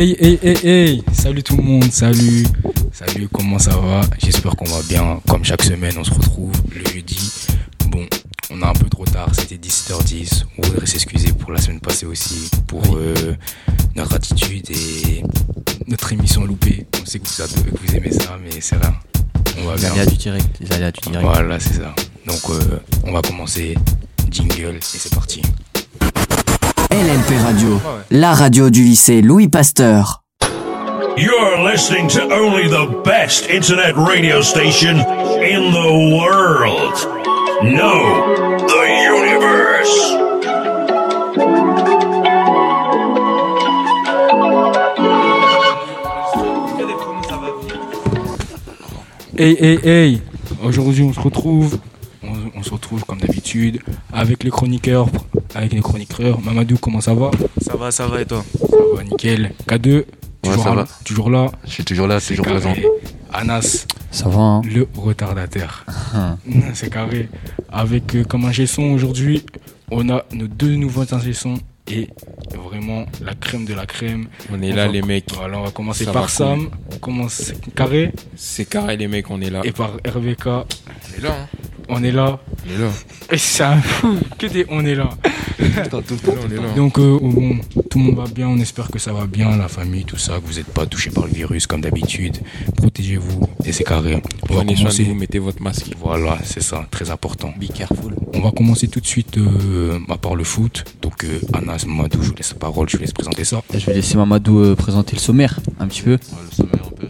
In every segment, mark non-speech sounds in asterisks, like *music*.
Hey, hey, hey, hey, salut tout le monde, salut, salut, comment ça va? J'espère qu'on va bien. Comme chaque semaine, on se retrouve le jeudi. Bon, on a un peu trop tard, c'était 17h10. On voudrait s'excuser pour la semaine passée aussi, pour euh, notre attitude et notre émission loupée. On sait que vous, que vous aimez ça, mais c'est rien. On va bien. du direct, les aléas du direct. Voilà, c'est ça. Donc, euh, on va commencer. Jingle et c'est parti. LNP Radio, la radio du lycée Louis Pasteur. You're listening to only the best internet radio station in the world. No, the universe. Hey, hey, hey! Aujourd'hui, on se retrouve on se retrouve comme d'habitude avec les chroniqueurs, avec les chroniqueurs. Mamadou, comment ça va Ça va, ça va et toi Ça va, nickel. K2, toujours, là, toujours là Je suis toujours là, toujours présent. Anas, ça va. Hein le retardataire. *laughs* C'est carré. Avec euh, comme ingé son aujourd'hui, on a nos deux nouveaux ingé son et vraiment la crème de la crème. On est là les mecs. Voilà, on va commencer par Sam. On commence carré. C'est carré les mecs, on est là. Et par RVK. On est là. Hein. On est là. On est là. Et c'est un fou. Que des on est là. Donc euh, bon, tout le monde va bien. On espère que ça va bien, la famille, tout ça, que vous n'êtes pas touché par le virus comme d'habitude. Protégez-vous et c'est carré. On va commencer. Vous mettez votre masque. Voilà, c'est ça, très important. Be careful. On va commencer tout de suite euh, par le foot. Donc euh, Anas, Mamadou, je vous laisse la parole, je vous laisse présenter ça. Je vais laisser Mamadou euh, présenter le sommaire un petit peu. Ouais, le sommaire un peu.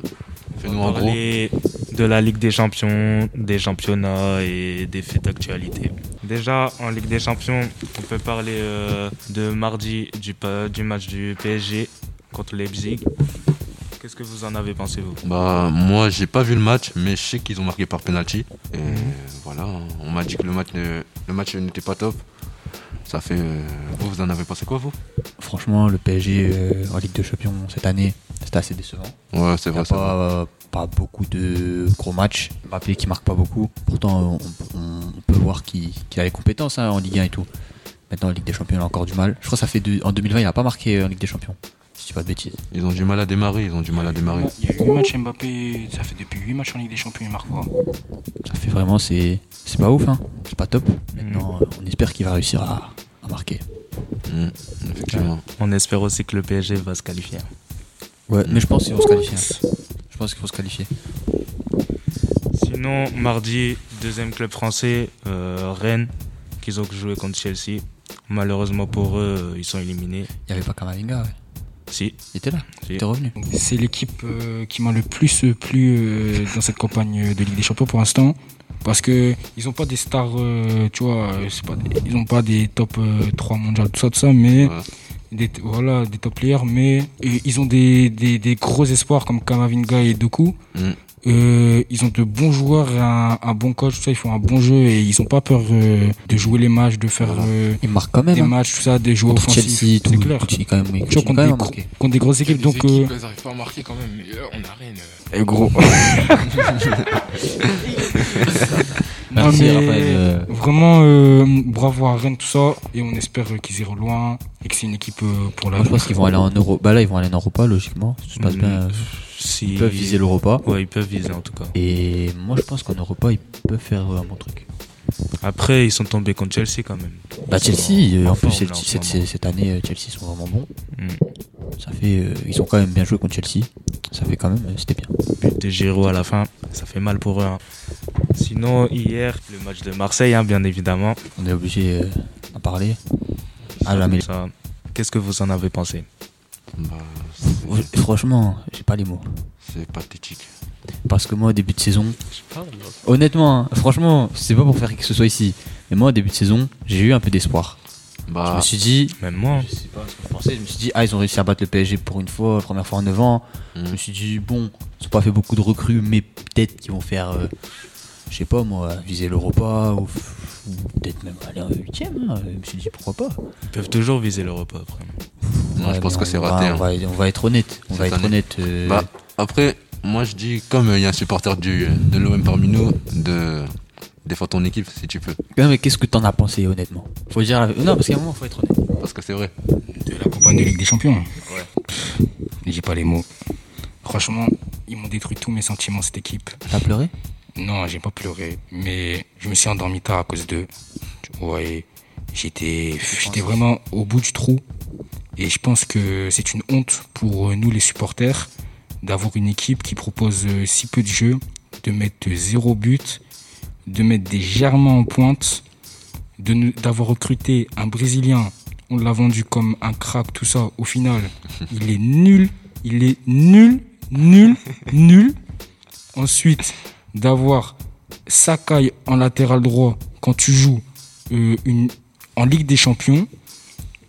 Fais-nous en gros de la Ligue des Champions, des championnats et des faits d'actualité. Déjà, en Ligue des Champions, on peut parler euh, de mardi du, du match du PSG contre Leipzig. Qu'est-ce que vous en avez pensé, vous? Bah, moi, j'ai pas vu le match, mais je sais qu'ils ont marqué par penalty. Et mhm. voilà, on m'a dit que le match, le match n'était pas top. Ça fait. Euh, vous, vous en avez pensé quoi, vous? Franchement, le PSG euh, en Ligue des Champions cette année, c'était assez décevant. Ouais, c'est vrai. Pas, pas beaucoup de gros matchs. Mbappé qui marque pas beaucoup. Pourtant, on, peut voir qu'il a les compétences hein, en Ligue 1 et tout. Maintenant, en Ligue des Champions, il a encore du mal. Je crois que ça fait en 2020, il n'a pas marqué en Ligue des Champions. Si je dis pas de bêtises. Ils ont du mal à démarrer. Ils ont du mal à démarrer. Il y a 8 matchs Mbappé. Ça fait depuis 8 matchs en Ligue des Champions, il marque pas. Ça fait vraiment, c'est pas ouf. Hein. C'est pas top. Maintenant, on espère qu'il va réussir à marqué. Mmh, on espère aussi que le PSG va se qualifier. Ouais, mais je pense qu'il faut se qualifier. Je pense qu'il faut se qualifier. Sinon, mardi, deuxième club français, euh, Rennes, qu'ils ont joué contre Chelsea. Malheureusement pour eux, ils sont éliminés. Il n'y avait pas Kamavinga, ouais. Si. Il était là. Il était revenu. C'est l'équipe euh, qui m'a le plus plu euh, dans cette campagne de Ligue des Champions pour l'instant. Parce que ils ont pas des stars, euh, tu vois, pas ils ont pas des top 3 mondiaux, tout ça, tout ça, mais des, voilà, des top players, mais ils ont des, des, des, gros espoirs comme Kamavinga et Doku. Mm. Euh, ils ont de bons joueurs, un, un bon coach, tout ça, ils font un bon jeu et ils ont pas peur euh, de jouer les matchs, de faire euh, ils marquent quand même, des hein. matchs, tout ça, des joueurs contre offensifs. Chelsea, c'est clair. quand même, oui, contre, des, contre, des, grosses équipes, donc. Équipes, euh... Ils arrivent pas à marquer quand même, mais on a rien. Et gros. *laughs* *laughs* Raphaël. Vraiment, euh, bravo à Rennes, tout ça. Et on espère qu'ils iront loin et que c'est une équipe pour la. Moi, je pense qu'ils vont aller en Euro. Bah là, ils vont aller en Europa, logiquement. Ça se passe bien. Ils peuvent viser l'Europa. Ouais, ils peuvent viser en tout cas. Et moi, je pense qu'en Europa, ils peuvent faire un bon truc. Après, ils sont tombés contre Chelsea quand même. Bah, Chelsea, euh, en plus, cette, année, euh, Chelsea sont vraiment bons. Mm. Ça fait, euh, ils ont quand même bien joué contre Chelsea. Ça fait quand même, c'était bien. But de Giroud à la fin, ça fait mal pour eux. Hein. Sinon, hier, le match de Marseille, hein, bien évidemment. On est obligé d'en parler. Ah, Qu'est-ce que vous en avez pensé? Bah, Franchement, j'ai pas les mots. C'est pathétique. Parce que moi, au début de saison, honnêtement, hein, franchement, c'est pas pour faire que ce soit ici, mais moi, au début de saison, j'ai eu un peu d'espoir. Bah, je me suis dit, même moi, je sais pas ce que je pensais, je me suis dit, ah, ils ont réussi à battre le PSG pour une fois, la première fois en 9 ans. Mm. Je me suis dit, bon, ils ont pas fait beaucoup de recrues, mais peut-être qu'ils vont faire, euh, je sais pas moi, viser l'Europa ou, peut-être même aller en 8 hein. Je me suis dit, pourquoi pas. Ils peuvent toujours viser l'Europa après je pense que c'est raté. On, va, on, va, être honnête. On va être honnête. Euh. Bah, après, moi je dis, comme il y a un supporter du, de l'OM parmi nous, de défendre ton équipe si tu peux. mais qu'est-ce que t'en as pensé honnêtement? Faut dire Non, parce qu'à un moment, faut être honnête. Parce que c'est vrai. De la campagne de Ligue des Champions. J'ai pas les mots. Franchement, ils m'ont détruit tous mes sentiments, cette équipe. T'as pleuré? Non, j'ai pas pleuré, mais je me suis endormi tard à cause d'eux. Ouais, j'étais, j'étais vraiment au bout du trou. Et je pense que c'est une honte pour nous, les supporters, d'avoir une équipe qui propose euh, si peu de jeu, de mettre zéro but, de mettre des germains en pointe, d'avoir recruté un Brésilien. On l'a vendu comme un crack, tout ça. Au final, *laughs* il est nul. Il est nul, nul, nul. Ensuite, d'avoir Sakai en latéral droit quand tu joues euh, une, en Ligue des Champions.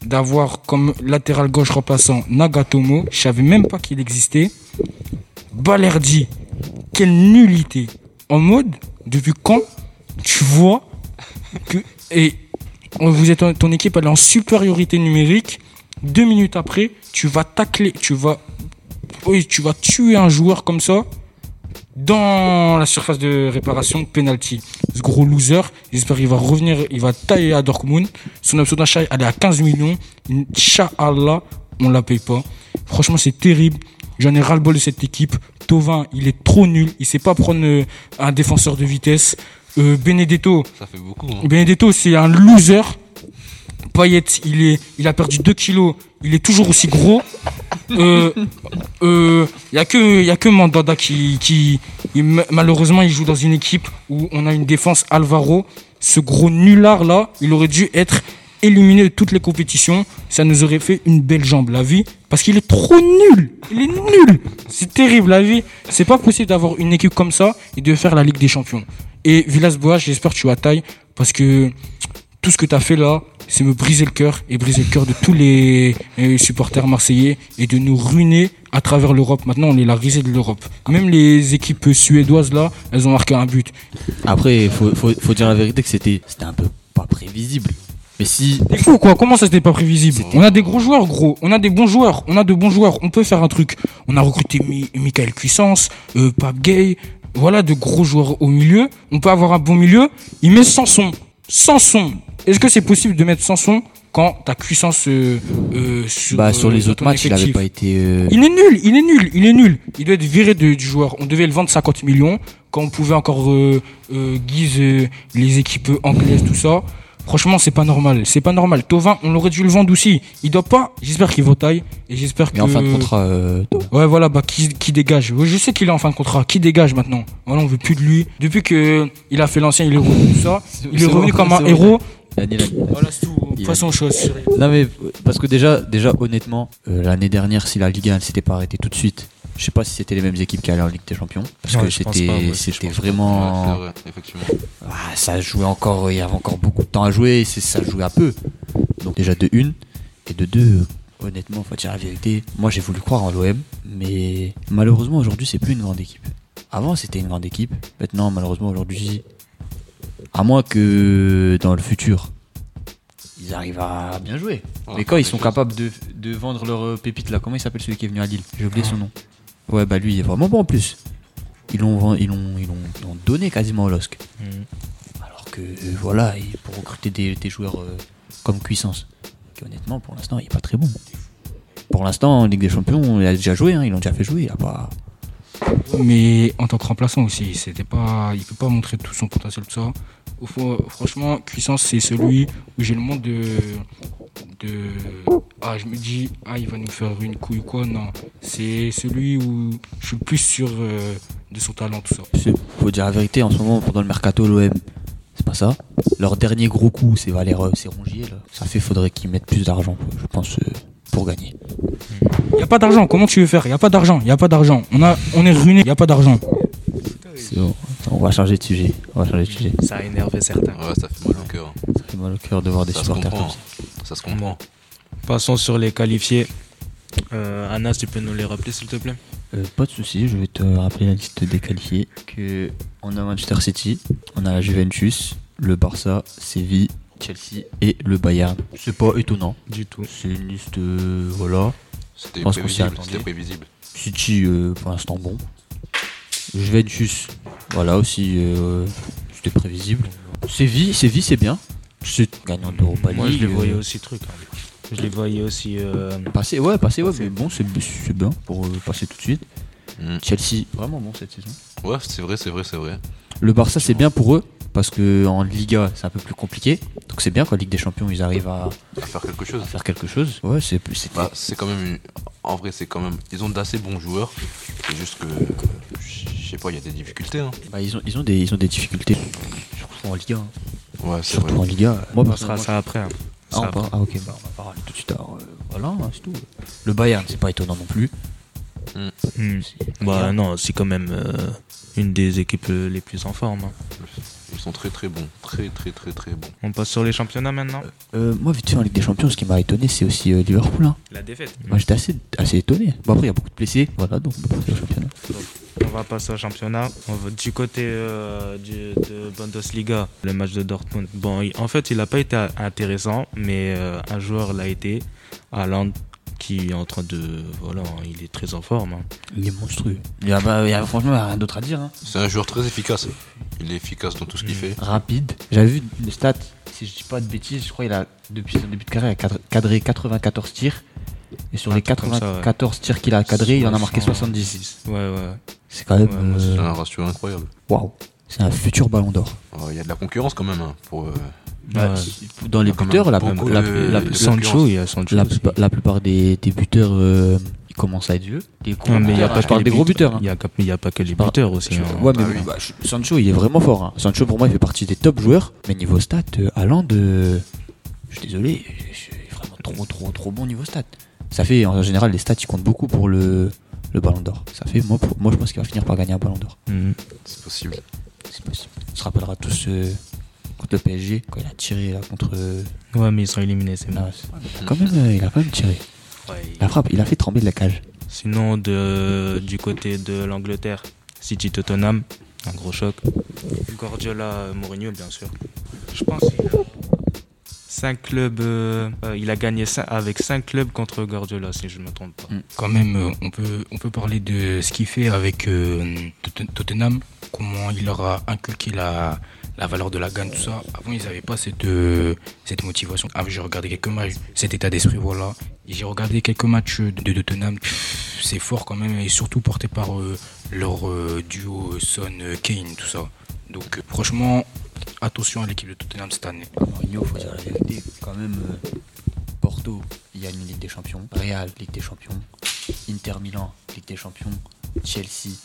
D'avoir comme latéral gauche remplaçant Nagatomo. Je savais même pas qu'il existait. Balerdi. Quelle nullité. En mode, depuis quand tu vois que. Et vous êtes, ton équipe elle est en supériorité numérique. Deux minutes après, tu vas tacler, tu vas, oui, tu vas tuer un joueur comme ça dans la surface de réparation, penalty. Ce gros loser, j'espère qu'il va revenir, il va tailler à Dortmund. Son option d'achat, elle est à 15 millions. Inch'Allah, on la paye pas. Franchement, c'est terrible. J'en ai ras-le-bol de cette équipe. Tovin, il est trop nul. Il sait pas prendre euh, un défenseur de vitesse. Euh, Benedetto, Ça fait beaucoup. Hein. Benedetto, c'est un loser. Payet, il, il a perdu 2 kilos. Il est toujours aussi gros. Euh, euh, Il y a que, il y qui, il- malheureusement, il joue dans une équipe où on a une défense Alvaro. Ce gros nulard là, il aurait dû être éliminé de toutes les compétitions. Ça nous aurait fait une belle jambe, la vie. Parce qu'il est trop nul. Il est nul. C'est terrible, la vie. C'est pas possible d'avoir une équipe comme ça et de faire la Ligue des Champions. Et Villas-Boas, j'espère que tu as taille. Parce que tout ce que tu as fait là, c'est me briser le cœur et briser le cœur de tous les euh, supporters marseillais et de nous ruiner à travers l'Europe. Maintenant, on est la risée de l'Europe. Même les équipes suédoises là, elles ont marqué un but. Après, faut, faut, faut dire la vérité que c'était c'était un peu pas prévisible. Mais si. C'est fou quoi, comment ça c'était pas prévisible? On a des gros joueurs gros, on a des bons joueurs, on a de bons joueurs, on peut faire un truc. On a recruté Mi- Michael Cuissance, euh, Pape Gay, voilà de gros joueurs au milieu. On peut avoir un bon milieu, il met Sanson. Sanson Est-ce que c'est possible de mettre Sanson quand t'as Cuissance euh, euh, sur, Bah, sur euh, les dans autres matchs, il avait pas été. euh, il est nul, il est nul, il est nul. Il doit être viré de- du joueur. On devait le vendre 50 millions quand on pouvait encore euh, euh, guise euh, les équipes anglaises, tout ça. Franchement, c'est pas normal. C'est pas normal. Tovin, on aurait dû le vendre aussi. Il doit pas. J'espère qu'il vaut taille et j'espère que. Mais en fin de contrat, euh. Ouais, voilà, bah qui, qui dégage. Je sais qu'il est en fin de contrat. Qui dégage maintenant? Voilà, on veut plus de lui. Depuis que il a fait l'ancien, il est revenu tout ça. *laughs* Il est revenu bon, comme un héros. Voilà, c'est tout. Il Façon chose. Non mais parce que déjà, déjà honnêtement, euh, l'année dernière, si la Ligue 1 ne s'était pas arrêtée tout de suite, je sais pas si c'était les mêmes équipes qui allaient en Ligue des Champions, parce Ouais, que c'était. Ouais, vraiment, vrai. Ah, ça jouait encore, il y avait encore beaucoup de temps à jouer, et ça jouait un peu. Donc déjà de une et de deux, honnêtement, faut dire la vérité. Moi j'ai voulu croire en l'OM, mais malheureusement aujourd'hui c'est plus une grande équipe. Avant c'était une grande équipe, maintenant malheureusement aujourd'hui, à moins que dans le futur ils arrivent à bien jouer. Ouais, mais quand ils sont capables de, de vendre leur euh, pépite là, comment il s'appelle celui qui est venu à Lille? J'ai oublié son nom. Ouais bah lui il est vraiment bon en plus. Ils l'ont ils l'ont ils l'ont ils l'ont donné quasiment au LOSC. Mhm. Alors que euh, voilà, et pour recruter des, des joueurs euh, comme Cuissance, qui honnêtement pour l'instant il est pas très bon. Pour l'instant en Ligue des Champions, il a déjà joué, hein, ils l'ont déjà fait jouer, il a pas. mais en tant que remplaçant aussi, c'était pas, il peut pas montrer tout son potentiel tout ça. Fond, franchement, Cuissance c'est celui où j'ai le monde de, de, ah je me dis ah il va nous faire une couille ou quoi non, c'est celui où je suis le plus sûr euh, de son talent tout ça. Faut dire la vérité, en ce moment pendant le mercato l'OM, c'est pas ça. Leur dernier gros coup, c'est Valère, c'est Rongier là. Ça fait faudrait qu'ils mettent plus d'argent, je pense, euh, pour gagner. Il y a pas d'argent, comment tu veux faire? Il y a pas d'argent, il y a pas d'argent. On a, on est ruiné, il y a pas d'argent. C'est bon. On va changer de sujet. On va changer de sujet. Ça a énervé certains. Ouais, ça fait mal au cœur. Ça fait mal au cœur de voir des Ça supporters comme ça. Ça se comprend. Passons sur les qualifiés. Euh, Anas, tu peux nous les rappeler s'il te plaît? Euh, pas de souci, je vais te rappeler la liste des qualifiés. Que on a Manchester City, on a la Juventus, le Barça, Séville, Chelsea et le Bayern. C'est pas étonnant. Du tout. C'est une liste, euh, voilà. Prévisible. C'était prévisible. City, euh, pour l'instant bon. Juventus, voilà aussi, euh, c'était prévisible. Séville, Séville c'est bien. C'est gagnant d'Europa League. Moi, je les euh, voyais aussi truc. hein. Je les voyais aussi. euh, Passer, ouais, passer, ouais, mais bon, c'est c'est bien pour euh, passer tout de suite. Mm. Chelsea, vraiment bon cette saison. Ouais, c'est vrai, c'est vrai, c'est vrai. Le Barça, c'est bien pour eux parce que en Liga, c'est un peu plus compliqué. Donc c'est bien qu'en Ligue des Champions, ils arrivent à, À faire quelque chose. à faire quelque chose. Ouais, c'est c'était- Bah, c'est quand même une- En vrai, c'est quand même. Ils ont d'assez bons joueurs. C'est juste que. Je sais pas, il y a des difficultés. Hein. bah, ils ont ils ont des ils ont des difficultés surtout en Liga. hein. Ouais, c'est Surtout vrai. en Liga. Moi, on passera personnellement, ça après. hein. Ah, Ça on après. part- ah, ok, bah, on va parler tout de suite. Alors, euh, voilà, c'est tout. Le Bayern, c'est pas étonnant non plus. Hmm. Bah non, c'est quand même euh, une des équipes euh, les plus en forme. Ils sont très très bons. Très très très très bons. On passe sur les championnats maintenant. Euh, moi, vite fait, en Ligue des Champions, ce qui m'a étonné, c'est aussi euh, Liverpool. hein. La défaite. Moi, j'étais assez, assez étonné. Bon, après, il y a beaucoup de blessés. Voilà, donc on peut passer au championnat. On va passer au championnat. On va- du côté euh, du, de Bundesliga, le match de Dortmund. Bon, il- en fait, il n'a pas été intéressant, mais euh, un joueur l'a été. Haaland, qui est en train de. Voilà, il est très en forme. hein. Il est monstrueux. Il y a, bah, il y a- franchement, il y a rien d'autre à dire. hein. C'est un joueur très efficace. Il est efficace dans tout ce qu'il Mm. fait. Rapide. J'avais vu les stats. Si je dis pas de bêtises, je crois qu'il a, depuis son début de carrière, il a cadré- cadré 94 tirs. Et sur Un les truc comme ça, 94 tirs qu'il a cadrés, il en a marqué 70. Ouais, ouais. C'est quand même. Ouais, moi, euh, C'est un ratio incroyable. Waouh. C'est un futur ballon d'or. Oh, Il y a de la concurrence quand même. hein, pour, euh, Dans les buteurs, la, Sancho, il y a Sancho. la plupart, des, des buteurs, euh, ils commencent à être vieux. Gros mais il y a pas hein, que des gros but- buteurs. hein. Il y a, que- il y a pas que les buteurs aussi. hein. Ouais, mais Ah oui. bah, Sancho, il est vraiment fort. hein. Sancho, pour moi, il fait partie des top joueurs. Mais niveau stats, euh, Haaland, euh, je suis désolé, suis vraiment trop, trop, trop bon niveau stats. Ça fait, en général, les stats, ils comptent beaucoup pour le, le ballon d'or. Ça fait, moi, pour- moi, je pense qu'il va finir par gagner un ballon d'or. Mhm. C'est possible. C'est possible. On se rappellera tous euh, contre le PSG, quand il a tiré là, contre. euh, Ouais, mais ils sont éliminés, c'est bon. Quand même, euh, il a quand même tiré. Il a frappé, il a fait trembler la cage. Sinon, de, du côté de l'Angleterre, City Tottenham, un gros choc. Guardiola, Mourinho, bien sûr. Je pense qu'il a 5 clubs. euh, euh, il a gagné cin- avec 5 clubs contre Guardiola, si je ne me trompe pas. Quand même, euh, on peut, on peut parler de ce qu'il fait avec euh, Tot- Tottenham, comment il leur a inculqué la, la valeur de la gagne, tout ça. Avant, ils n'avaient pas cette, euh, motivation. Ah, j'ai regardé quelques matchs, cet état d'esprit, voilà. J'ai regardé quelques matchs de, Tottenham. C'est fort quand même, et surtout porté par euh, leur euh, duo Son-Kane, tout ça. Donc, franchement, attention à l'équipe de Tottenham cette année. Mourinho, faut dire la vérité, quand même. Porto, il y a une Ligue des Champions. Real, Ligue des Champions. Inter Milan, Ligue des Champions. Chelsea.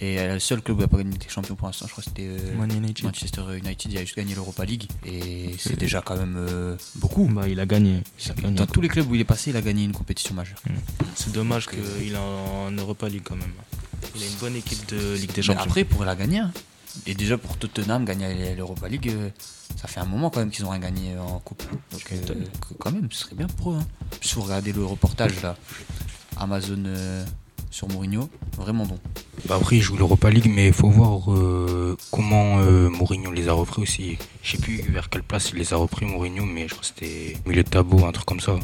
Et euh, le seul club qui n'a pas gagné des Champions pour l'instant, je crois que c'était euh. Manchester United. Il a juste gagné l'Europa League. Et c'est déjà quand même euh, beaucoup. Bah, il a gagné. Il a gagné. Dans tous les clubs où il est passé, il a gagné une compétition majeure. C'est dommage qu'il est en Europa League quand même. Il a une bonne équipe de Ligue des Mais Champions. après, pour la gagner. hein. Et déjà pour Tottenham, gagner l'Europa League, ça fait un moment quand même qu'ils ont rien gagné en coupe. Donc euh, quand même, ce serait bien pour eux. Hein. Si vous regardez le reportage là, Amazon euh, sur Mourinho, vraiment bon. Bah après, il joue l'Europa League, mais il faut voir euh, comment euh, Mourinho les a repris aussi. Je sais plus vers quelle place il les a repris, Mourinho, mais je crois que c'était milieu de tableau, un truc comme ça.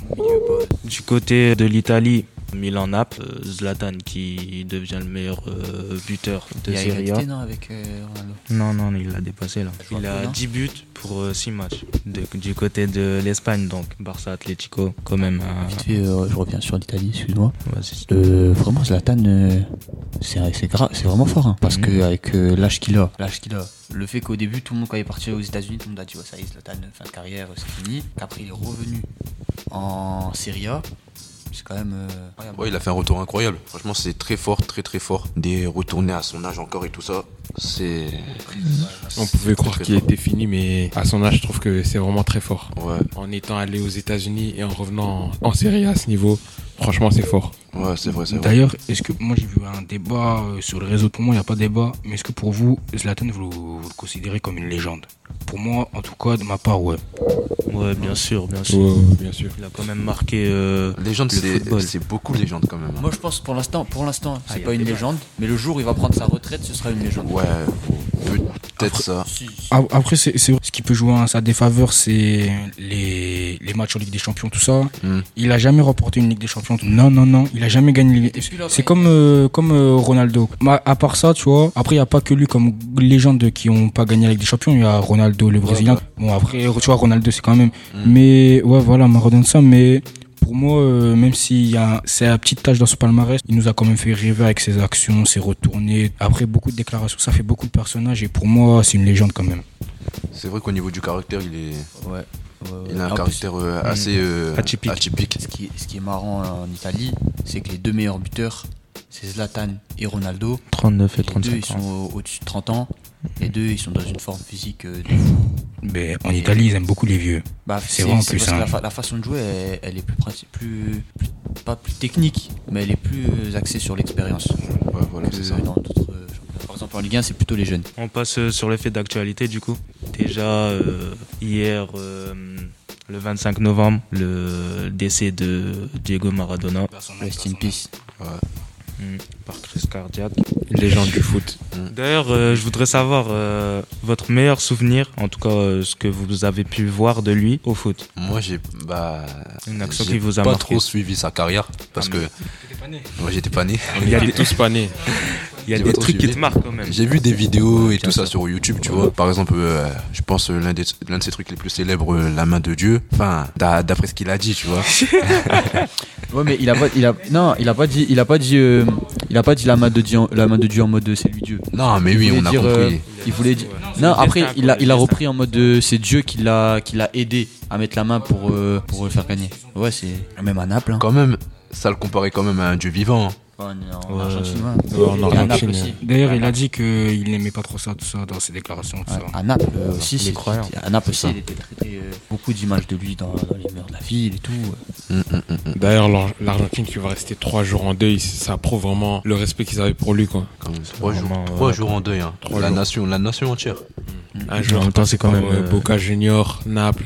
Du côté de l'Italie, Milan-Naples, Zlatan qui devient le meilleur euh, buteur de Il Serie A. non avec euh, Ronaldo. Non, non, il l'a dépassé là. Je Il a pas, non 10 buts pour 6 matchs. De- du côté de l'Espagne, donc Barça Atlético, quand même. Vite fait, euh, je reviens sur l'Italie, excuse-moi. Vas-y. Euh, vraiment, Zlatan, euh, c'est c'est vraiment fort. hein, parce que avec euh, l'âge qu'il a, l'âge qu'il a, le fait qu'au début, tout le monde, quand il est parti aux États-Unis, tout le monde a dit ouais, ça y est, Zlatan, fin de carrière, c'est fini. Qu'après, il est revenu en Serie A. C'est quand même. euh, incroyable. Ouais, il a fait un retour incroyable. Franchement, c'est très fort, très très fort. Des retourner à son âge encore et tout ça, c'est. On pouvait croire qu'il était fini, mais à son âge, je trouve que c'est vraiment très fort. Ouais, En étant allé aux États-Unis et en revenant en, en Serie A à ce niveau, franchement, c'est fort. ouais, c'est vrai, c'est vrai. D'ailleurs, est-ce que moi j'ai vu un débat euh, sur le réseau, pour moi il n'y a pas de débat, mais est-ce que pour vous, Zlatan, vous, vous le considérez comme une légende? Pour moi, en tout cas, de ma part, ouais. Ouais, bien sûr, bien sûr. Ouais, bien sûr. Il a quand même marqué. euh, Légende, Le c'est football. c'est beaucoup légende quand même. hein. Moi, je pense pour l'instant, pour l'instant, c'est Ah, pas une légende, mais le jour où il va prendre sa retraite, ce sera une légende. Ouais, peut-être ça. Après, c'est ce qui peut jouer en sa défaveur, c'est les, les matchs en Ligue des Champions, tout ça. Mm. Il a jamais remporté une Ligue des Champions. Non, non, non, il a jamais gagné. les- C'est comme euh, comme euh, Ronaldo. Ma- à part ça, tu vois. Après, il y a pas que lui comme légende qui ont pas gagné la Ligue des Champions. Il y a Ronaldo, le Brésilien. Bon, après, tu vois, Ronaldo, c'est quand même. Mais ouais, voilà, Maradona ça. Mais pour moi, euh, même s'il y a c'est la petite tâche dans ce palmarès, il nous a quand même fait rêver avec ses actions, ses retournées. Après beaucoup de déclarations, ça fait beaucoup de personnages et pour moi, c'est une légende quand même. C'est vrai qu'au niveau du caractère, il, est, Ouais. il a un plus, caractère euh, assez euh, Atypique. atypique. ce, qui, ce qui est marrant en Italie, c'est que les deux meilleurs buteurs, c'est Zlatan et Ronaldo. 39 et Les deux, ils 35 sont au- au-dessus de 30 ans. Les deux, ils sont dans une forme physique euh, de fou. Mais en Italie, ils aiment beaucoup les vieux. Bah, C'est vrai, en c'est plus, parce que la, fa- la façon de jouer, elle, elle est plus, plus, plus- pas plus technique, mais elle est plus euh, axée sur l'expérience. Ouais, voilà, que c'est ça. dans d'autres euh. Par exemple, en Ligue 1, c'est plutôt les jeunes. On passe sur les faits d'actualité du coup. Déjà euh, hier, euh, le 25 novembre, le décès de Diego Maradona Rest in peace. Crise cardiaque. Une légende du foot. D'ailleurs, euh, je voudrais savoir euh, votre meilleur souvenir, en tout cas euh, ce que vous avez pu voir de lui au foot. Moi, j'ai bah, Une action qui vous a pas marqué. trop suivi sa carrière parce Ah, que moi, j'étais pas né. On était tous pas nés. Il y a des trucs qui te marquent quand même. J'ai vu des vidéos et tout ça sur YouTube, tu vois. Par exemple, euh, je pense euh, l'un des l'un de ses trucs les plus célèbres, euh, la main de Dieu. Enfin, d'a- d'après ce qu'il a dit, tu vois. *laughs* *laughs* Ouais, mais il a pas, il a, non, il a pas dit, il a pas dit, euh, il a pas dit la main de Dieu, en- la main de Dieu en mode c'est lui Dieu. Non, mais Il oui, on a compris. euh, il voulait dire. Non, après, il a, il repris en mode euh, c'est Dieu qui l'a, qui l'a aidé à mettre la main pour, euh, pour le faire gagner. Ouais, c'est même à Naples. Hein. Quand même, ça le comparait quand même à un dieu vivant. En, en. Argentine, ouais. En aussi. D'ailleurs, il a dit qu'il n'aimait pas trop ça, tout ça, dans ses déclarations, tout Ouais, ça. à Naples euh, aussi, Il est c'est- croyant. À Naples aussi, il était traité euh, beaucoup d'images de lui dans, dans les murs de la ville et tout. Hum, hum, hum. D'ailleurs, l'Ar- l'Argentine qui va rester trois jours en deuil, ça prouve vraiment le respect qu'ils avaient pour lui. Quoi. Trois jours, Vraiment, trois ouais. jours en deuil. Hein. Trois la jours. nation, la nation entière. Un En joueur même temps, c'est quand même, euh, euh, Boca Junior, Naples,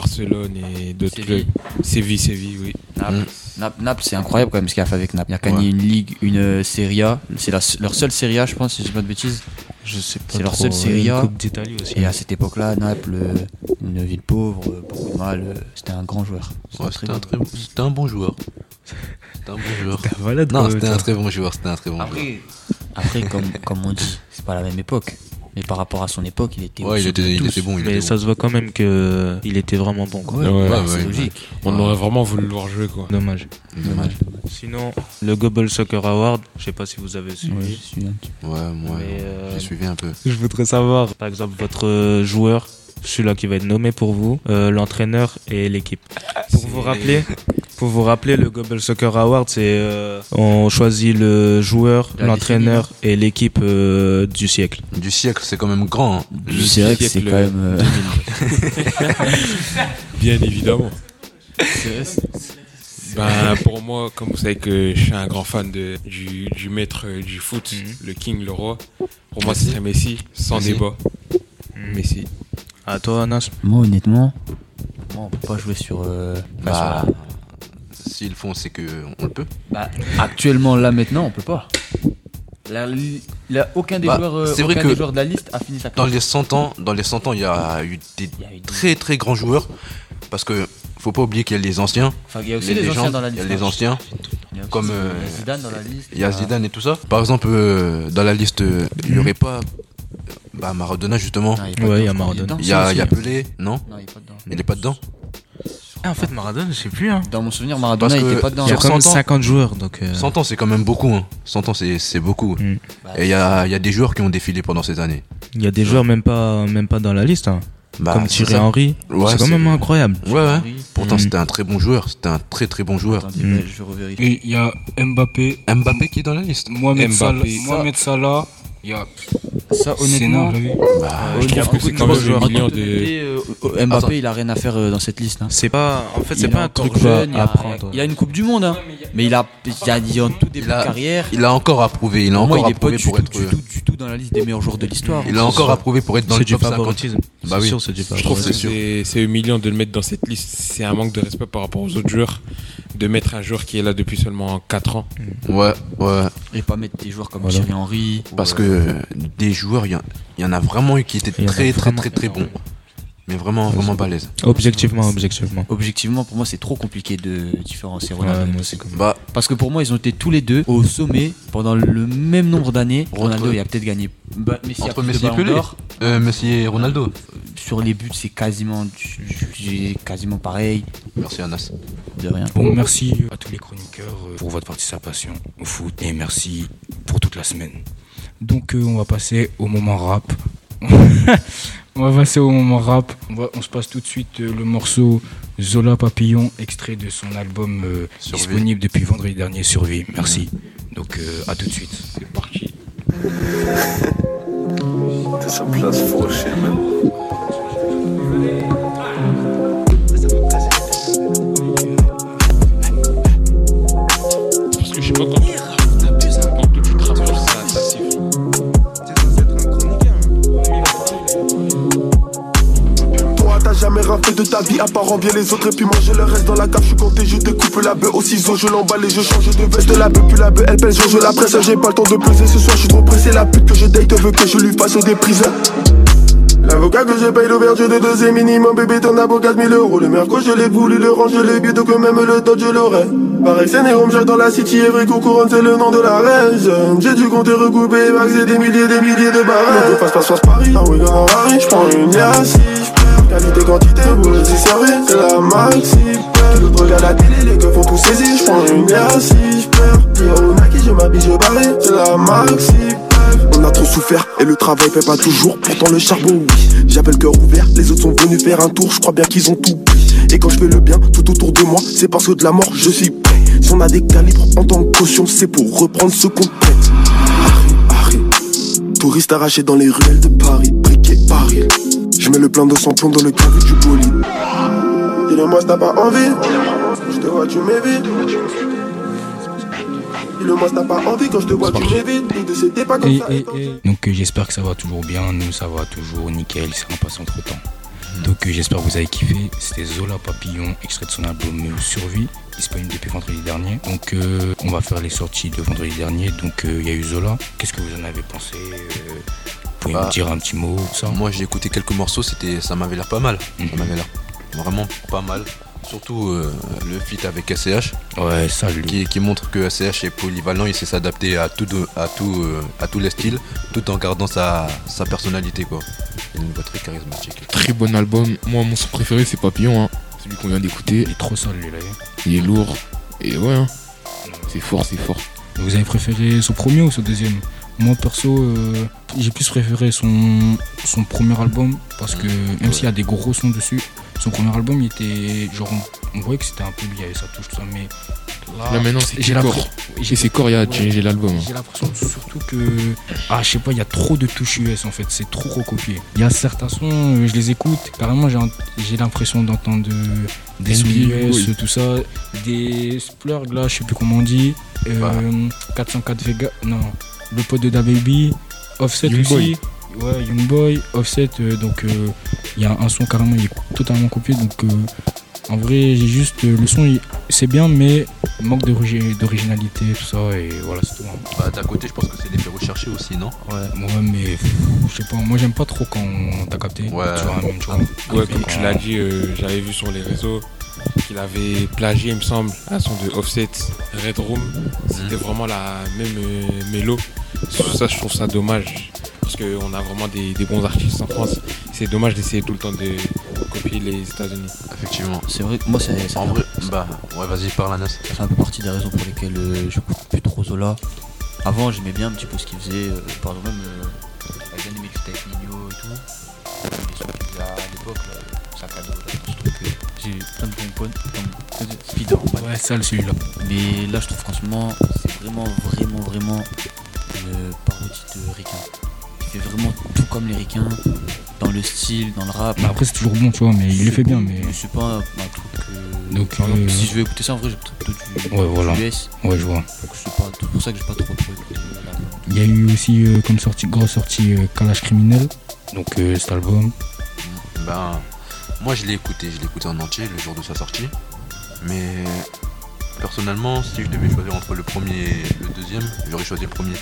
Barcelone et d'autres Séville. clubs. Séville, Séville, oui. Naples, Mm. Naples, Naples, c'est incroyable quand même ce qu'il a fait avec Naples. Il a gagné Ouais. une ligue, une euh, Serie A. C'est leur seule Serie A, je pense, si je dis pas de bêtises. Je sais pas. C'est leur seule Serie A. Coupe d'Italie aussi. Et à cette époque-là, Naples, euh, une ville pauvre, euh, beaucoup de mal. C'était un grand joueur. C'était Ouais, un bon- très bon- c'était un bon joueur. C'était un bon *laughs* joueur. Non, c'était un très bon joueur. C'était un très bon joueur. Après, après comme, comme on dit, c'est pas la même époque. Mais par rapport à son époque, il était. Ouais, il était, il était bon. Il Mais était ça se voit quand même que il était vraiment bon. Quoi. Ouais, Ouais, ouais, ouais, c'est ouais. logique. On aurait vraiment voulu le voir jouer. Quoi. Dommage. Dommage. Sinon, le Global Soccer Award, je sais pas si vous avez suivi. Petit- Ouais, moi, euh, j'ai suivi un peu. Je voudrais savoir, par exemple, votre euh, joueur, celui-là qui va être nommé pour vous, euh, l'entraîneur et l'équipe. Pour vous rappeler, pour vous rappeler, le Global Soccer Award, c'est euh, on choisit le joueur, l'entraîneur et l'équipe euh, du siècle. Du siècle, c'est quand même grand. hein. Dirais que c'est siècle quand même. euh, *laughs* Bien évidemment. Ben, pour moi, comme vous savez que je suis un grand fan de, du, du maître du foot, Mhm. le king, le roi, pour moi, ce serait Messi, sans Messi. débat. Messi. À toi, Anas Moi, honnêtement, moi, on peut pas jouer sur. euh, enfin, Bah, s'ils le font, c'est que on le peut. Bah, actuellement, là, maintenant, on peut pas. La li- la- aucun des Bah, joueurs, euh, c'est vrai aucun que des joueurs de la liste a fini sa Dans carrière. les 100 ans, dans les 100 ans, il y a eu des Il y a eu des- très très grands joueurs. Parce que faut pas oublier qu'il y a les anciens, Enfin, il y a aussi les les, anciens légendes, dans la il y liste. a les hein. anciens, Il y a aussi comme, euh, Zidane dans la liste. il y a Zidane et tout ça. Par exemple, euh, dans la liste, euh, il y aurait pas bah, Maradona justement. Non, il Ouais, il y a. Maradona. Il y a, aussi, il y a aussi. Pelé, non Non, il est pas dedans. Il est pas dedans Ah, en fait, Maradona, je sais plus. Hein. Dans mon souvenir, Maradona, Parce il que était pas dedans. Il y a Sur quand même 100 ans. 50 joueurs, donc. euh, 100 ans, c'est quand même beaucoup. Hein. 100 ans, c'est c'est beaucoup. Mm. Bah, Et il y a, il y a des joueurs qui ont défilé pendant ces années. Il y a des joueurs même pas, même pas dans la liste, hein. Bah, comme Thierry. Henry. Ouais, c'est quand même incroyable. Ouais, ouais. Pourtant, Mm. c'était un très bon joueur. C'était un très très bon joueur. Mm. ouais, je revérifie. Et il y a Mbappé, Mbappé qui est dans la liste. Mohamed Salah, Mbappé. Mohamed Salah, y Ça, honnêtement, vu Bah, je il y a trouve que c'est de quand même joueurs. le En million toute de- honnêteté, euh, euh, Mbappé, Attends. il a rien à faire euh, dans cette liste. hein. C'est pas, en fait, c'est pas un truc jeune, il à a, apprendre. il a une Coupe du Monde, hein. Mais il a, il a, il a en tout début Il a- de carrière. il a encore à prouver. Il a Pour moi, encore il est pas du pour tout, être. du tout, du tout dans la liste des meilleurs joueurs de l'histoire. Il a encore à prouver pour être dans le du top 50. favoritisme. Bah C'est oui. sûr, du Je trouve que c'est humiliant de le mettre dans cette liste. C'est un manque de respect par rapport aux autres joueurs. De mettre un joueur qui est là depuis seulement 4 ans. Ouais, ouais. Et pas mettre des joueurs comme Voilà. Thierry Henry. Parce que euh, des joueurs, il y, en- il y en a vraiment eu qui étaient très très très très bons. Mais vraiment, vraiment balèze. Objectivement, objectivement. Objectivement, pour moi, c'est trop compliqué de différencier Ouais, Ronaldo. moi aussi, comme Bah, Parce que pour moi, ils ont été tous les deux au sommet pendant le même nombre d'années. Ronaldo, Entre- il a peut-être gagné. Bah, Messi a entre de Messi et Pelé. Euh, Messi et Ronaldo. Sur les buts, c'est quasiment, j'ai quasiment pareil. Merci Anas. De rien. Bon, merci à tous les chroniqueurs euh, pour votre participation au foot et merci pour toute la semaine. Donc, euh, on va passer au moment rap. *laughs* on va passer au moment rap. On, va- on se passe tout de suite euh, le morceau Zola Papillon, extrait de son album euh, disponible depuis vendredi dernier, Survie. Merci. Donc, euh, à tout de suite. C'est parti. *laughs* envier les autres et puis manger le reste dans la cave. Je suis compté, je découpe la bœuf au ciseau, je l'emballe et je change de veste. La bœuf, puis la bœuf, elle pèse, je la presse. J'ai pas le temps de peser ce soir, je suis trop pressé. La pute que je date veut que je lui fasse des prises. L'avocat que je paye l'ouverture de deuxième minimum, bébé, t'en as pour 4000 euros. Le merco, je l'ai voulu, le range, je l'ai bu, donc même le dodge, je l'aurais. Pareil, c'est Nérum, dans la city, et vrai couronne, c'est le nom de la reine. J'ai dû compter recouper, maxer des milliers, des milliers de barres. Passe, passe, passe, Paris, ah oui, j'prends une Qualité, quantité, vous laissez servir, c'est la maxi. Tout le monde regarde la télé, les keufs font tout saisir, j'prends une liasse, j'perds. Yo, Nike, je m'habille, je barre, c'est la maxi. On a trop souffert et le travail paie pas toujours. Pourtant le charbon, oui. J'appelle cœur ouvert. Les autres sont venus faire un tour. Je crois bien qu'ils ont tout pris. Et quand je fais le bien tout autour de moi, c'est parce que de la mort, je suis prêt. Si on a des calibres en tant que caution, c'est pour reprendre ce qu'on prête. Harry, Harry. Touriste arraché dans les ruelles de Paris. Briquet, Paris. Je mets le plein de sang plomb dans le cavus du bolide. Dis-le-moi si t'as pas envie. Je te vois, tu m'évites. Dis-le-moi si t'as pas envie. Quand je te vois, tu m'évites. Pas comme ça. Donc euh, j'espère que ça va toujours bien, nous ça va toujours nickel, c'est un passé entre temps. Donc euh, j'espère que vous avez kiffé, c'était Zola Papillon, extrait de son album Survie, disponible depuis vendredi dernier. Donc euh, on va faire les sorties de vendredi dernier, donc euh, il y a eu Zola, qu'est-ce que vous en avez pensé pouvez Bah, me dire un petit mot, ça? Moi j'ai écouté quelques morceaux, c'était, ça m'avait l'air pas mal. Mhm. Ça m'avait l'air vraiment pas mal. Surtout euh, le feat avec SCH Ouais, ça lui. qui, qui montre que SCH est polyvalent, il sait s'adapter à tout, de- à, tout, euh, à tous les styles tout en gardant sa, sa personnalité quoi. Il a une voix très charismatique. Très bon album. Moi, mon son préféré, c'est Papillon. Hein. Celui qu'on vient d'écouter. Il est trop sale lui là. Il est lourd. Et ouais, hein. c'est fort, c'est fort. Vous avez préféré son premier ou son deuxième? Moi perso, euh, j'ai plus préféré son, son premier album parce que même s'il y a des gros sons dessus, son premier album il était genre on, on voyait que c'était un peu avait sa touche tout ça, mais là, Là, maintenant, c'est j'ai corps. Et c'est corps, il a changé l'album. J'ai l'impression surtout que ah je sais pas, il y a trop de touches US en fait, c'est trop recopié. Il y a certains sons, euh, je les écoute, carrément j'ai l'impression d'entendre euh, des sons US, oui. tout ça, des splurgs là, je sais plus comment on dit, euh, 404 Vega, non, le pote de DaBaby, Offset aussi. Ouais, Youngboy, Offset, euh, donc euh, il y a un son carrément, il est totalement copié, donc euh, en vrai, j'ai juste euh, le son, c'est bien, mais manque d'origi- d'originalité, tout ça, et voilà, c'est tout. hein. Bah d'un côté je pense que c'est l'effet recherché aussi, non? Ouais, ouais, mais je sais pas, moi j'aime pas trop quand on t'a capté. Ouais. Tu vois, même, tu vois, Ouais, comme tu l'as dit, euh, j'avais vu sur les réseaux qu'il avait plagié, il me semble, un son de Offset, Red Room. C'était vraiment la même euh, mélo. Ça, je trouve ça dommage. Parce qu'on a vraiment des, des bons artistes en France. C'est dommage d'essayer tout le temps de copier les États-Unis. Effectivement. C'est vrai que moi, ça, En vrai, bah ouais vas-y parle Anas. ça fait un peu partie des raisons pour lesquelles euh, j'écoute plus trop Zola. Avant, j'aimais bien un petit peu ce qu'il faisait. euh, par exemple, même, euh, j'avais bien aimé le bons points. comme Spider, Ouais, ça, le celui-là. Mais là, je trouve franchement, c'est vraiment, vraiment, vraiment une parodie de Ricain. Il fait vraiment tout comme les Ricains, dans le style, dans le rap. Mais après, c'est toujours bon, tu vois, mais il le fait bien, mais. c'est pas un, un truc que. Donc, par exemple, euh, si je veux écouter ça, en vrai, j'écoute plutôt du, Ouais, voilà. du US. Ouais, je vois. Donc, c'est pas- C'est pour ça que j'ai pas trop trop écouté. l'album. Il y a eu aussi euh, comme sortie, grosse sortie euh, Kalash Criminel, donc euh, cet album. Ben, moi je l'ai écouté, je l'ai écouté en entier le jour de sa sortie. Mais personnellement, si je devais choisir entre le premier et le deuxième, j'aurais choisi le premier.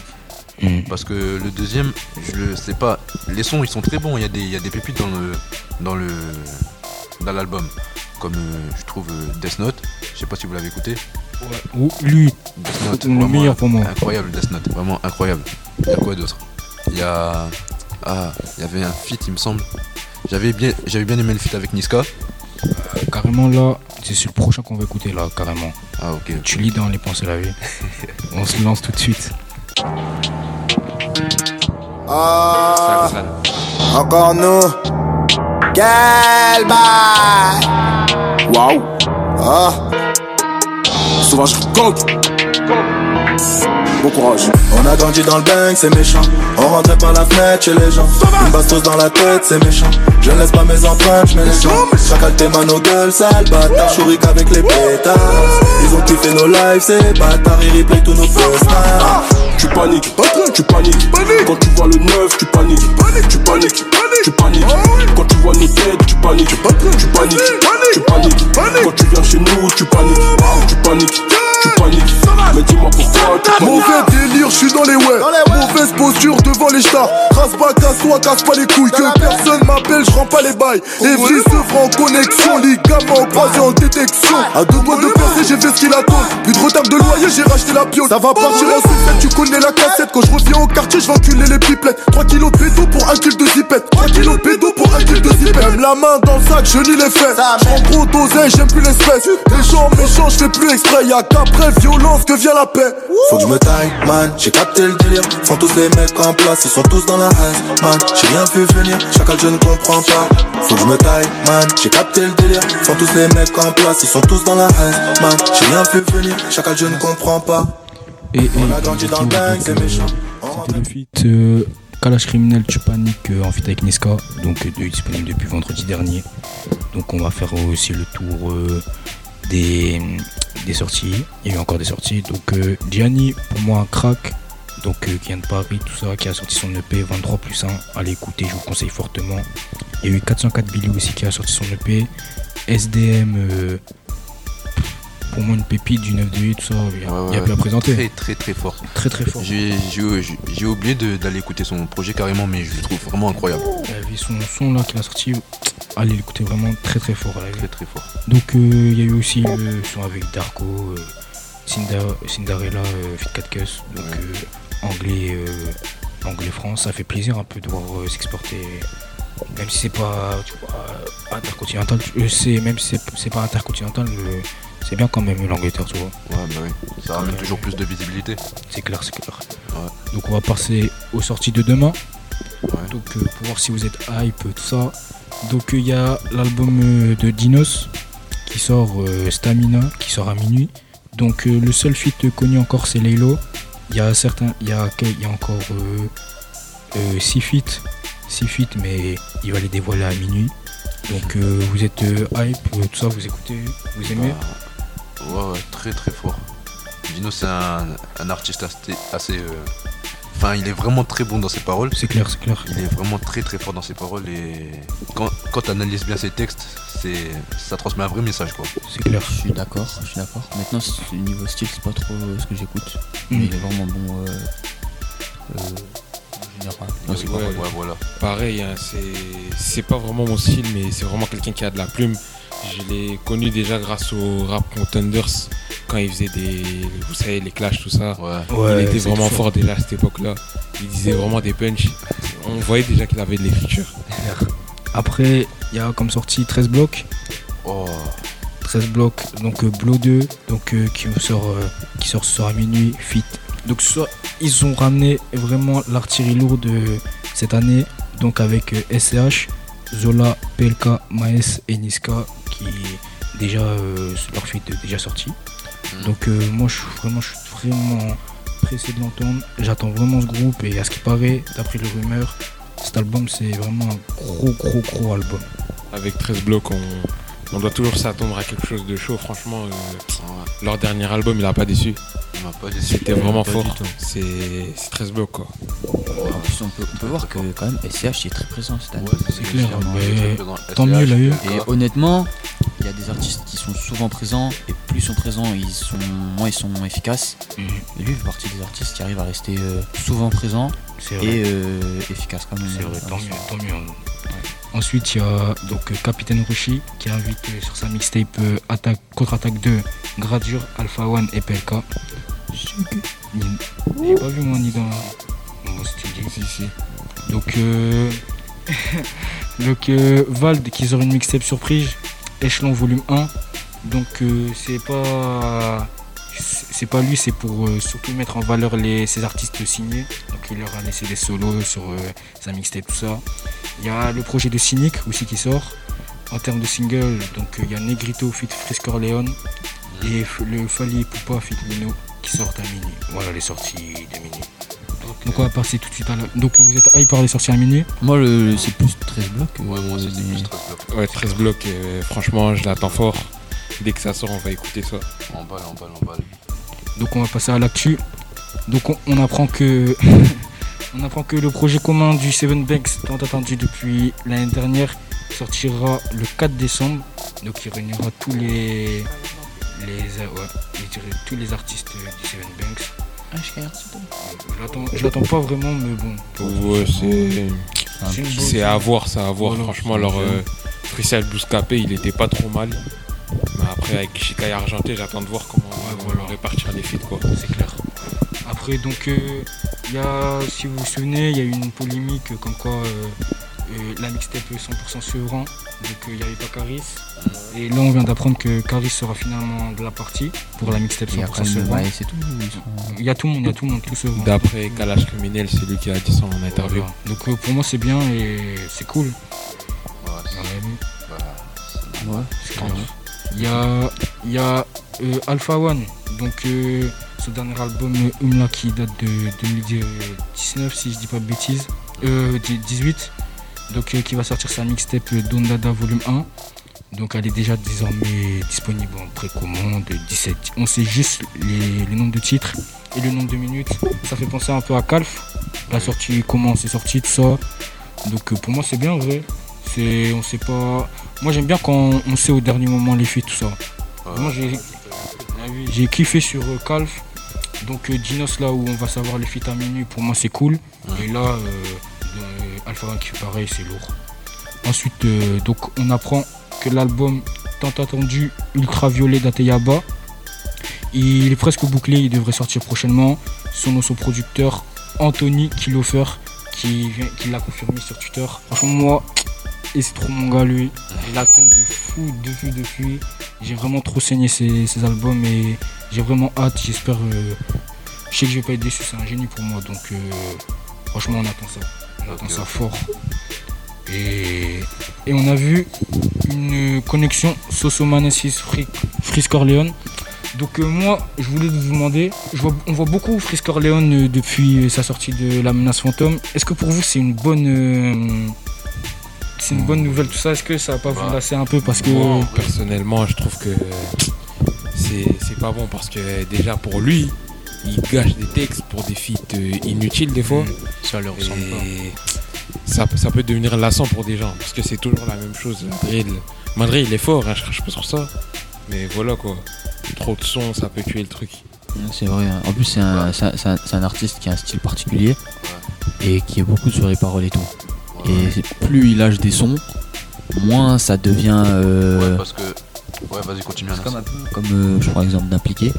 Mhm. Parce que le deuxième, je le sais pas. Les sons ils sont très bons. Il y a des, il y a des pépites dans le dans le dans l'album. Comme euh, je trouve euh, Death Note. Je sais pas si vous l'avez écouté. Ou lui, Death Note, le meilleur pour moi. Incroyable Death Note, vraiment incroyable. Il y a quoi d'autre? Il y a ah, il y avait un feat il me semble. J'avais bien j'avais bien aimé le feat avec Niska. Carrément là, c'est sur le prochain qu'on va écouter là, carrément. Ah ok. Tu lis dans les pensées la vie. *laughs* On se lance tout de suite. Ah, encore nous. Quel bail Waouh, Ah, sauvage compte. Bon courage. on a grandi dans le bang, c'est méchant. On rentrait par la fenêtre chez les gens. Une bastos dans la tête, c'est méchant. Je ne laisse pas mes empreintes, je mets les gens. Chacal tes mains nos gueules, sale bâtard. Chourique avec les pétards. Ils ont kiffé nos lives, c'est bâtards. Ils replay tous nos first Ah, tu paniques, tu paniques. Quand tu vois le neuf, tu paniques. Tu paniques, tu paniques. Quand tu vois nos têtes, tu paniques. Tu paniques, tu paniques. Quand tu viens chez nous, tu paniques. Tu paniques, tu paniques. Mais dis-moi pourquoi tu paniques. Mauvais délire, je suis dans les ouais. Mauvaise posture devant les stars. Rasbas, casse-toi, casse pas les couilles. Que personne m'appelle, je rends pas les bails. Se fera en connexion. Ligaments croisés en détection. À deux doigts de percer, j'ai fait ce qu'il attend. Plus de retard de loyer, j'ai racheté la piole. Ça va partir en sucette, tu connais la cassette. Quand je reviens au quartier, je vais enculer les pipelettes. 3 kilos de pédo pour un kill de zipette. 3 kilos de pédo pour un kill de zipette. Même la main dans le sac, je nie les faits. J'prends trop d'oseille, j'aime plus l'espèce. Les gens méchants, je fais plus exprès. Y'a qu'après violence que vient la paix. Faut que je me taille, man, j'ai capté le délire Font tous les mecs en place, ils sont tous dans la haine Man, j'ai rien vu venir, chacal je ne comprends pas Faut que je me taille, man, j'ai capté le délire Font tous les mecs en place, ils sont tous dans la haine Man, j'ai rien vu venir, chacal je ne comprends pas Et, et On a grandi dans le bang, c'est méchant C'était le feat euh, Kalash Criminel Tu Paniques euh, en feat avec Niska, donc euh, de- disponible depuis vendredi dernier. Donc on va faire aussi le tour euh, des, sorties. Il y a eu encore des sorties. Donc euh, Gianni, pour moi un crack, donc qui vient de Paris, tout ça, qui a sorti son EP 23 plus 1. Allez écouter, je vous conseille fortement. Il y a eu 404 Billy aussi qui a sorti son EP. SDM, euh, pour moi une pépite du 9 de 8, tout ça, il y a, Ouais, plus à présenter. Très très très fort. Très très fort. J'ai oublié d'aller écouter son projet carrément, mais je le trouve vraiment incroyable. Il y avait son son là qu'il a sorti. Allez l'écouter vraiment très très fort à la vie. Très très fort. Donc euh, il y a eu aussi le son avec Darko, euh, Cinda- Cinderella, euh, Fit Cat Cuss, donc Ouais. euh, anglais, euh, anglais France. Ça fait plaisir un peu de voir euh, s'exporter. Même si c'est pas tu vois, intercontinental, euh, c'est même si c'est- pas intercontinental, euh, c'est bien quand même l'Angleterre, tu vois. Ouais, bah oui. Ça ramène toujours plus de visibilité. C'est clair, c'est clair. Ouais. Donc on va passer aux sorties de demain. Ouais. Donc euh, pour voir si vous êtes hype, tout ça. Donc il y a l'album euh, de Dinos qui sort euh, Stamina, qui sort à minuit. Donc euh, le seul feat connu encore c'est Laylo. Il y a certains, il y a, il y a encore 6 feats, 6 feats, mais il va les dévoiler à minuit. Donc euh, vous êtes euh, hype, euh, tout ça, vous écoutez, vous aimez. Bah, ouais, ouais, très très fort. Dino, c'est un, un artiste assez. assez, euh, Enfin, il est vraiment très bon dans ses paroles. C'est clair, c'est clair. Il est vraiment très très fort dans ses paroles et quand, quand tu analyses bien ses textes, c'est ça transmet un vrai message quoi. C'est clair. Je suis d'accord, je suis d'accord. Maintenant, c'est- niveau style, c'est pas trop euh, ce que j'écoute. Mm. Mais il est vraiment bon. Euh, euh, Ouais. Ouais, voilà. Pareil, hein, c'est c'est pas vraiment mon style, mais c'est vraiment quelqu'un qui a de la plume. Je l'ai connu déjà grâce au rap Contenders quand il faisait des, vous savez, les clashs, tout ça. Ouais. il était vraiment fort déjà à cette époque-là. Il disait vraiment des punchs. On voyait déjà qu'il avait de l'écriture. Après, il y a comme sortie 13 blocs. Oh, 13 blocs, donc euh, Blow 2, donc euh, qui sort, euh, qui sort ce soir à minuit, Fit. Donc ce soir, ils ont ramené vraiment l'artillerie lourde euh, cette année, donc avec euh, SCH, Zola, PLK, Maes et Niska, qui déjà euh, leur feat est déjà sorti. Mhm. Donc euh, moi je suis vraiment, je suis vraiment pressé de l'entendre. J'attends vraiment ce groupe et à ce qui paraît, d'après les rumeurs, cet album c'est vraiment un gros gros gros album. Avec 13 blocs, on, on doit toujours s'attendre à quelque chose de chaud. Franchement, euh, leur dernier album, il a pas déçu. il m'a pas déçu. C'était vraiment pas fort. C'est c'est 13 blocs quoi. En plus, on peut, on peut voir que quand même SCH est très présent cette année. c'est clair, mais tant mieux, là, eu. Et honnêtement, il y a des artistes qui sont souvent présents et plus ils sont présents, ils sont, moins ils sont efficaces. Mhm. Et lui, il fait partie des artistes qui arrivent à rester euh, souvent présents et euh, efficaces quand même. C'est vrai, tant mieux, tant mieux. Ensuite, il y a donc Capitaine Roshi qui invite euh, sur sa mixtape euh, Attaque, Contre-Attaque 2, Gradure, Alpha One et PLK. J'ai pas vu moi ni dans mon studio. Si. Donc, euh, *laughs* donc euh, Vald qui sort une mixtape surprise, Échelon volume 1. Donc euh, c'est pas c'est pas lui, c'est pour euh, surtout mettre en valeur les, ses artistes signés. Donc il leur a laissé des solos sur euh, sa mixtape, tout ça. Il y a le projet de Cynic aussi qui sort. En termes de single, donc euh, il y a Negrito fit Frisk Orleans et F- le Fali Poupa fit Mino qui sortent à minuit. Voilà les sorties de minuit. Donc on va passer tout de suite à la... Donc vous êtes hype par les sorties à minuit? Moi, le, c'est plus 13 blocs. Ouais, moi c'est mais- plus 13 blocs. Ouais, 13 blocs, euh, franchement, je l'attends fort. Dès que ça sort, on va écouter ça. En balle, en balle, en balle. Donc on va passer à l'actu. Donc on, on apprend que *laughs* on apprend que le projet commun du Seven Banks, tant attendu depuis l'année dernière, sortira le 4 décembre. Donc il réunira tous les les ouais, je dirais tous les artistes du Seven Banks. Ah, je ça. L'attends, je l'attends pas vraiment, mais bon. Ouais, c'est. À voir, c'est à voir. Voilà, Franchement, leur euh, freestyle Bouscapé, il était pas trop mal. Mais après, avec Chicaï Argenté, j'attends de voir comment Ouais, on voilà. va répartir les feats. Quoi. c'est clair. Après, donc, euh, il y a, si vous vous souvenez, il y a eu une polémique comme quoi euh, euh, la mixtape 100% Sevran, donc euh, il n'y avait pas Caris. Et là, on vient d'apprendre que Caris sera finalement de la partie pour la mixtape Il y a 100% quand même Sevran. ouais, c'est tout. ils sont- Il y a tout le monde, il y a tout le monde, tout Sevran. D'après Kalash Criminel, c'est lui qui a dit ça en interview. Voilà. Donc, euh, pour moi, c'est bien et c'est cool. Ouais, c'est- bah, Ouais. Il y a, y a euh, Alpha One, donc euh, ce dernier album euh, Umla qui date de 2019 si je dis pas de bêtises, euh, 18, donc euh, qui va sortir sa mixtape euh, Don Dada volume 1. Donc elle est déjà désormais disponible en précommande 17. On sait juste les, les nombres de titres et le nombre de minutes. Ça fait penser un peu à Calf. La sortie, comment c'est sorti, tout ça. Donc euh, pour moi c'est bien vrai. On sait pas. Moi j'aime bien quand on sait au dernier moment les faits, tout ça. ouais. Moi j'ai, kiffé sur euh, Calf. Donc euh, Dinos là où on va savoir les feats à minuit, pour moi c'est cool. Et là, euh, euh, Alpha One qui fait pareil, c'est lourd. Ensuite, donc on apprend que l'album tant attendu Ultraviolet d'Ateyaba, il est presque bouclé, il devrait sortir prochainement. Son son producteur Anthony Kilofer qui, qui l'a confirmé sur Twitter. Franchement moi, et c'est trop mon gars lui. Je l'attends de fou depuis depuis. J'ai vraiment trop saigné ces, ces albums et j'ai vraiment hâte. J'espère. euh, je sais que je vais pas être déçu, c'est un génie pour moi. Donc euh, franchement on attend ça. On attend ça fort. Et, et on a vu une connexion Sosomanesis Frisk Orleans. Donc euh, moi, je voulais vous demander, je vois- on voit beaucoup Frisk Orleans euh, depuis sa sortie de La Menace Fantôme. Est-ce que pour vous c'est une bonne, euh, c'est une bonne nouvelle tout ça Est-ce que ça va pas vous lasser un peu parce que Moi, personnellement, je trouve que c'est c'est pas bon parce que déjà pour lui, il gâche des textes pour des feats euh, inutiles des fois. Ça leur ressemble pas. Et ça, ça peut devenir lassant pour des gens parce que c'est toujours la même chose. Drill. Malgré il est fort, hein, je crache pas sur ça. Mais voilà quoi. Trop de son, ça peut tuer le truc. C'est vrai. hein. En plus, c'est un, c'est un- c'est un- c'est un artiste qui a un style particulier et qui est beaucoup sur les paroles et tout. Et plus il lâche des sons, moins ça devient. euh, Ouais, parce que. Ouais, vas-y, continue. comme un peu comme euh, je prends l'exemple d'impliqué.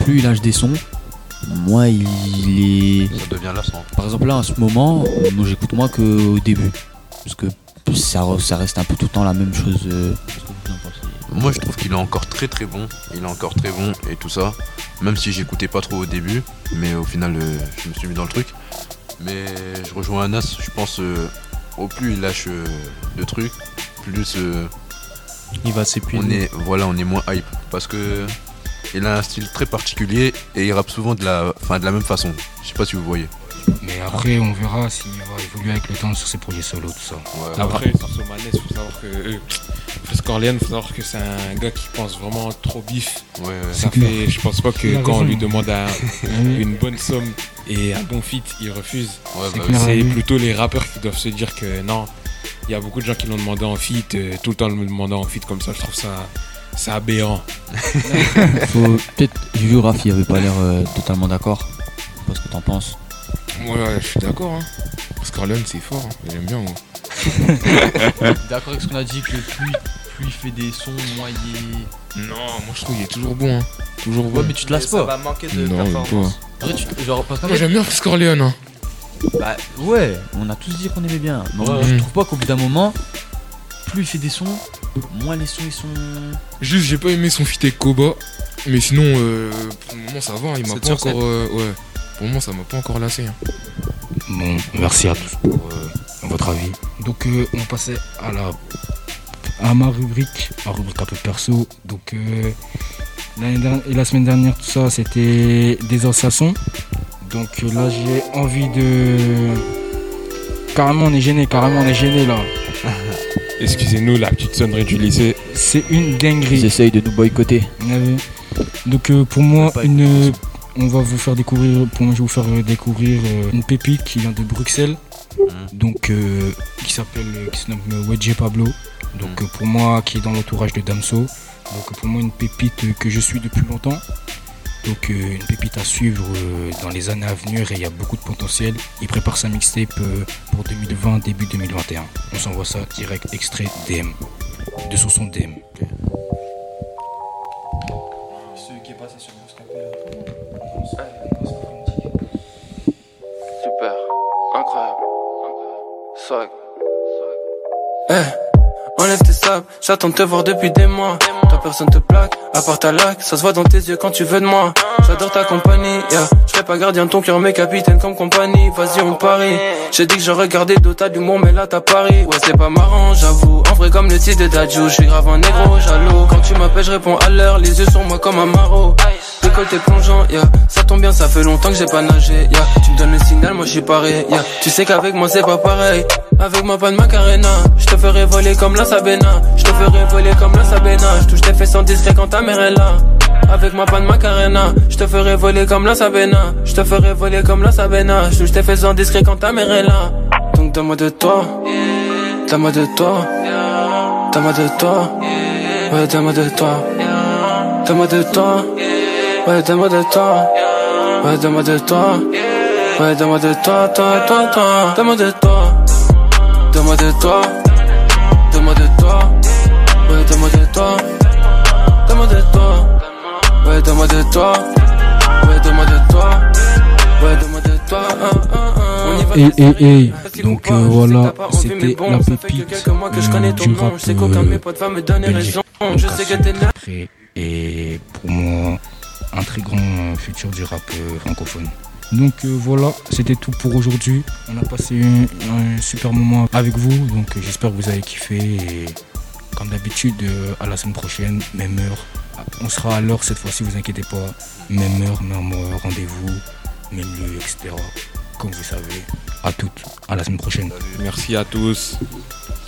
Plus il lâche des sons, moins il est. Ça devient lassant. Par exemple là en ce moment, moi j'écoute moins qu'au début. Parce que ça, re- ça reste un peu tout le temps la même chose. euh. Qu'est-ce que vous en pensez? Moi, je trouve qu'il est encore très très bon. Il est encore très bon et tout ça. Même si j'écoutais pas trop au début, mais au final, je me suis mis dans le truc. Mais je rejoins Anas. Je pense euh, au plus il lâche euh, de trucs, plus euh, Il va on s'épuiser. est voilà, on est moins hype parce que il a un style très particulier et il rappe souvent de la, de la même façon. Je sais pas si vous voyez. Mais après, on verra s'il va évoluer avec le temps sur ses projets solo, tout ça. Ouais, Après, sur Somanes, faut savoir que. Euh, Frisk Orleans, faut savoir que c'est un gars qui pense vraiment trop bif. ouais, ouais. Ça clair. fait, je pense pas Il que quand on lui demande un- *laughs* Oui. une bonne somme et un bon fit, il refuse. Ouais, C'est bah. C'est oui. plutôt les rappeurs qui doivent se dire que non. Il y a beaucoup de gens qui l'ont demandé en fit, euh, tout le temps le demandant en fit comme ça. Je trouve ça C'est aberrant. *laughs* Faut peut-être j'ai vu Raph, il avait pas l'air euh, totalement d'accord. Je sais pas ce que t'en penses. Ouais, ouais, je suis d'accord. Hein. Parce qu'Orlon, c'est fort. hein. J'aime bien, moi. *laughs* D'accord avec ce qu'on a dit que plus, plus il fait des sons, moins il est. Non, moi je trouve qu'il est toujours bon. Hein. Toujours bon. Ouais, mais tu te lasses Ça pas. va manquer de Non, performance. En vrai, tu- genre, parce qu'en Moi j'aime bien Orleans. Hein. bah ouais, on a tous dit qu'on aimait bien. Mais Ouais. je trouve pas qu'au bout d'un moment, plus il fait des sons, moins les sons ils sont. Juste, j'ai pas aimé son feat avec Koba. Mais sinon, euh, pour le moment, ça va. Il m'a 7 pas encore. euh, ouais. Pour le moment, ça m'a pas encore lassé. hein. Bon, merci à tous pour euh, votre avis. Donc, euh, on passait à la à ma rubrique, ma rubrique un peu perso. Donc, euh, l'année dernière- et la semaine dernière, tout ça, c'était des assassins. Donc euh, là, j'ai envie de. Carrément, on est gêné, carrément, on est gêné là. *laughs* Excusez-nous, la petite sonnerie du lycée. C'est une Ils dinguerie. essayent de nous boycotter. Vous avez- Donc euh, pour moi, une, on va vous faire découvrir, pour moi je vais vous faire euh, découvrir euh, une pépite qui vient de Bruxelles, donc euh, qui s'appelle, qui se nomme Wedge Pablo. Donc euh, pour moi, qui est dans l'entourage de Damso. Donc pour moi une pépite que je suis depuis longtemps. Donc euh, une pépite à suivre euh, dans les années à venir et il y a beaucoup de potentiel. Il prépare sa mixtape euh, pour 2020, début 2021. On s'envoie ça direct extrait DM de son son DM. J'attends de te voir depuis des mois. Toi personne te plaque, à part ta lac, ça se voit dans tes yeux quand tu veux de moi. J'adore ta compagnie, yeah. Je serai pas gardien de ton cœur, mais capitaine comme compagnie. Vas-y, on parie. J'ai dit que je regardais d'autres d'humour, mais là t'as pari. Ouais, c'est pas marrant, j'avoue. En vrai, comme le titre de Dadju, je suis grave un négro, jaloux. Quand tu m'appelles, je réponds à l'heure, les yeux sur moi comme un maraud. Décolleté plongeant, yeah. Ça tombe bien, ça fait longtemps que j'ai pas nagé, yeah. Tu me donnes le signal, moi je suis paré, yeah. Tu sais qu'avec moi c'est pas pareil. Avec moi pas de macarena. Je te ferai voler comme la Sabena. Je te ferai voler comme la Sabena. Je touche tes fesses en discret quand ta mère est là. Avec moi pas de macarena. Je te ferai voler comme la Sabena. Je te ferai voler comme la Sabena. Je touche tes fesses en discret quand ta mère est là. Donc donne-moi de toi. Donne-moi de toi. Donne-moi de toi. Ouais, donne-moi de toi. Donne-moi de toi. Ouais, donne-moi de toi. Ouais, donne-moi de toi. Ouais, donne-moi de toi, toi, toi, toi. Donne-moi de toi. Donne-moi de toi. Donne-moi de toi. Ouais, donne-moi de toi. Donne-moi de toi. Ouais, donne-moi de toi. Ouais, donne-moi de toi. Ouais, donne-moi de toi. Ah, ah, ah. Et, donc euh, voilà, c'était la pépite euh, du rap euh, potes va me donner belge. raison. Donc, Je à sais ce que t'es là. près. Et pour moi, un très grand futur du rap francophone. Donc euh, voilà, c'était tout pour aujourd'hui. On a passé un, super moment avec vous, donc euh, j'espère que vous avez kiffé. Et comme d'habitude, euh, à la semaine prochaine, même heure. On sera à l'heure cette fois-ci, vous inquiétez pas. Même heure, même rendez-vous, même lieu, etc. Comme vous savez. À toutes, à la semaine prochaine. Merci à tous.